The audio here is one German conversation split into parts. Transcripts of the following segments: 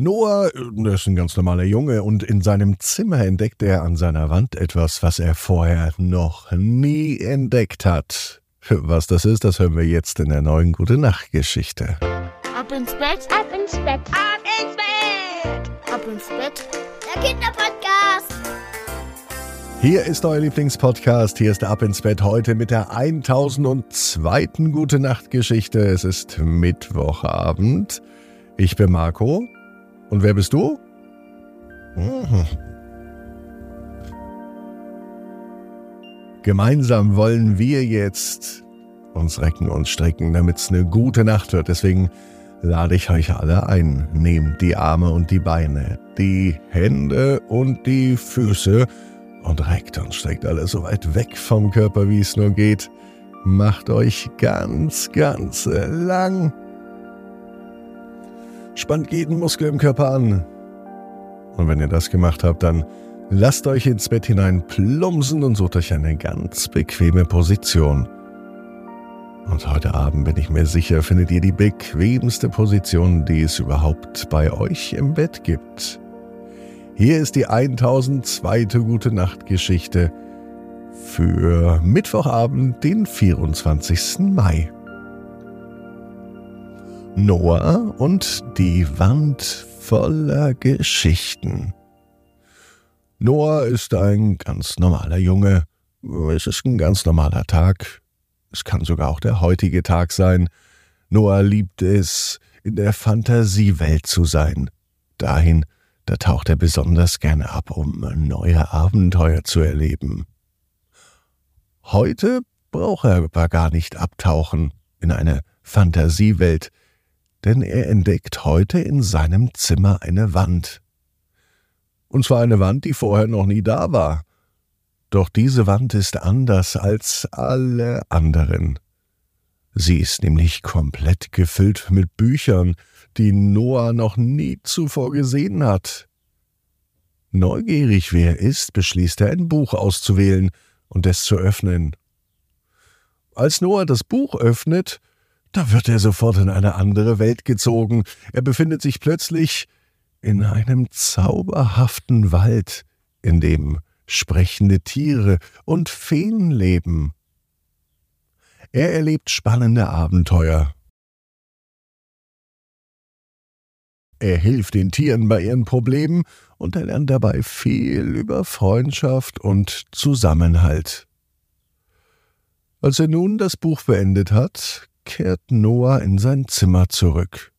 Noah der ist ein ganz normaler Junge und in seinem Zimmer entdeckt er an seiner Wand etwas, was er vorher noch nie entdeckt hat. Was das ist, das hören wir jetzt in der neuen Gute Nacht Geschichte. Ab ins Bett, ab ins Bett, ab ins Bett, ab ins Bett. Der Kinderpodcast. Hier ist euer Lieblingspodcast. Hier ist Ab ins Bett heute mit der 1002. Gute Nacht Geschichte. Es ist Mittwochabend. Ich bin Marco. Und wer bist du? Mhm. Gemeinsam wollen wir jetzt uns recken und strecken, damit es eine gute Nacht wird. Deswegen lade ich euch alle ein. Nehmt die Arme und die Beine, die Hände und die Füße und reckt und streckt alles so weit weg vom Körper, wie es nur geht. Macht euch ganz, ganz lang Spannt jeden Muskel im Körper an. Und wenn ihr das gemacht habt, dann lasst euch ins Bett hinein plumpsen und sucht euch eine ganz bequeme Position. Und heute Abend bin ich mir sicher, findet ihr die bequemste Position, die es überhaupt bei euch im Bett gibt. Hier ist die 1002. Gute Nacht Geschichte für Mittwochabend, den 24. Mai. Noah und die Wand voller Geschichten. Noah ist ein ganz normaler Junge. Es ist ein ganz normaler Tag. Es kann sogar auch der heutige Tag sein. Noah liebt es, in der Fantasiewelt zu sein. Dahin, da taucht er besonders gerne ab, um neue Abenteuer zu erleben. Heute braucht er aber gar nicht abtauchen in eine Fantasiewelt, denn er entdeckt heute in seinem Zimmer eine Wand. Und zwar eine Wand, die vorher noch nie da war. Doch diese Wand ist anders als alle anderen. Sie ist nämlich komplett gefüllt mit Büchern, die Noah noch nie zuvor gesehen hat. Neugierig wie er ist, beschließt er ein Buch auszuwählen und es zu öffnen. Als Noah das Buch öffnet, da wird er sofort in eine andere Welt gezogen. Er befindet sich plötzlich in einem zauberhaften Wald, in dem sprechende Tiere und Feen leben. Er erlebt spannende Abenteuer. Er hilft den Tieren bei ihren Problemen und er lernt dabei viel über Freundschaft und Zusammenhalt. Als er nun das Buch beendet hat, kehrt Noah in sein Zimmer zurück.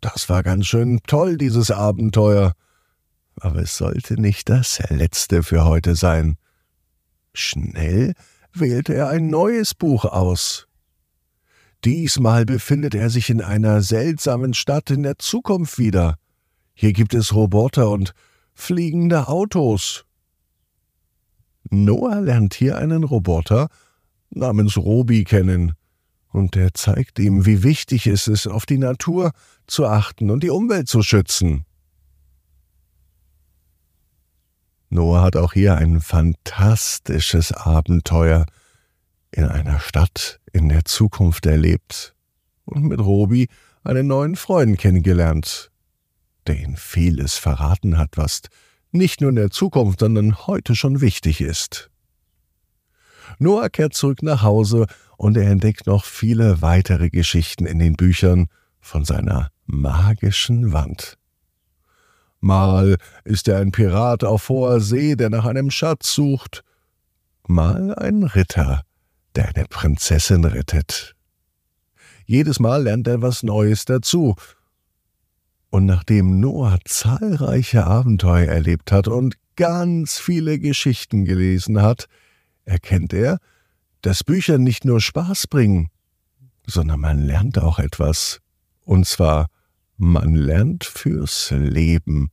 Das war ganz schön toll, dieses Abenteuer, aber es sollte nicht das letzte für heute sein. Schnell wählte er ein neues Buch aus. Diesmal befindet er sich in einer seltsamen Stadt in der Zukunft wieder. Hier gibt es Roboter und fliegende Autos. Noah lernt hier einen Roboter namens Robi kennen und er zeigt ihm, wie wichtig es ist, auf die Natur zu achten und die Umwelt zu schützen. Noah hat auch hier ein fantastisches Abenteuer in einer Stadt in der Zukunft erlebt und mit Robi einen neuen Freund kennengelernt, der ihn vieles verraten hat, was nicht nur in der Zukunft, sondern heute schon wichtig ist. Noah kehrt zurück nach Hause und er entdeckt noch viele weitere Geschichten in den Büchern von seiner magischen Wand. Mal ist er ein Pirat auf hoher See, der nach einem Schatz sucht, mal ein Ritter, der eine Prinzessin rettet. Jedes Mal lernt er was Neues dazu. Und nachdem Noah zahlreiche Abenteuer erlebt hat und ganz viele Geschichten gelesen hat, erkennt er, dass Bücher nicht nur Spaß bringen, sondern man lernt auch etwas. Und zwar, man lernt fürs Leben.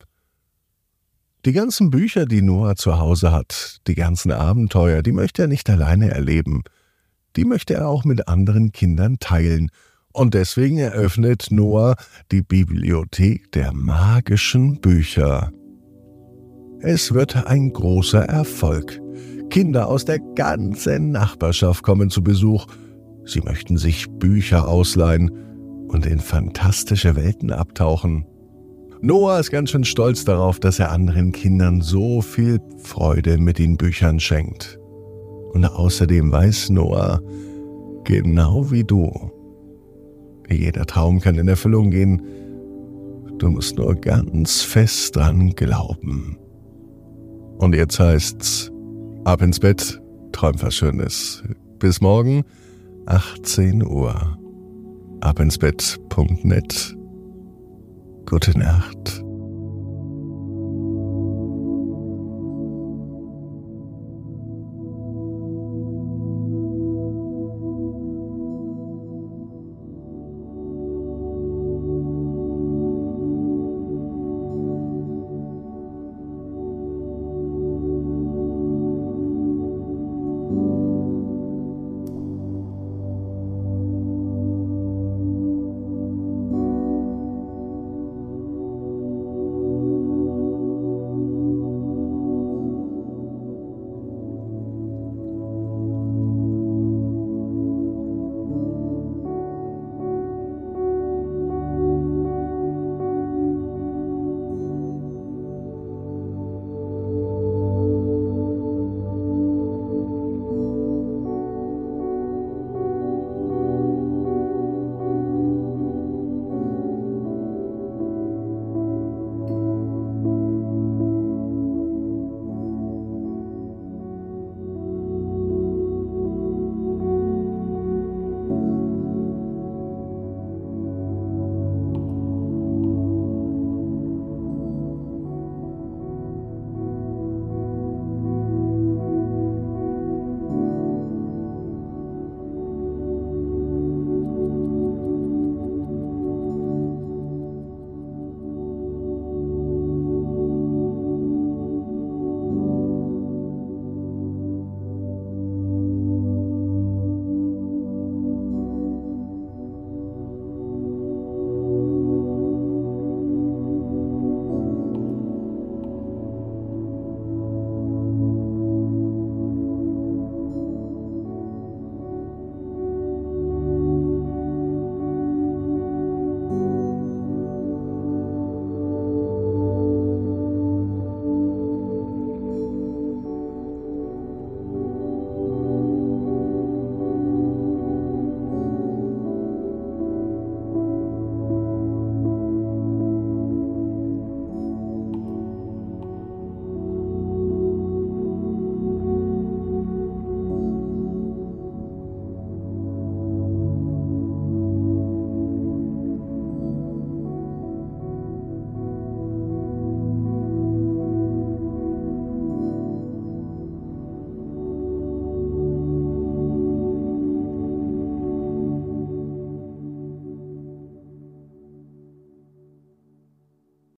Die ganzen Bücher, die Noah zu Hause hat, die ganzen Abenteuer, die möchte er nicht alleine erleben. Die möchte er auch mit anderen Kindern teilen. Und deswegen eröffnet Noah die Bibliothek der magischen Bücher. Es wird ein großer Erfolg. Kinder aus der ganzen Nachbarschaft kommen zu Besuch. Sie möchten sich Bücher ausleihen und in fantastische Welten abtauchen. Noah ist ganz schön stolz darauf, dass er anderen Kindern so viel Freude mit den Büchern schenkt. Und außerdem weiß Noah, genau wie du, jeder Traum kann in Erfüllung gehen, du musst nur ganz fest dran glauben. Und jetzt heißt's, ab ins Bett, träum was Schönes. Bis morgen, 18 Uhr. Abinsbett.net. Gute Nacht.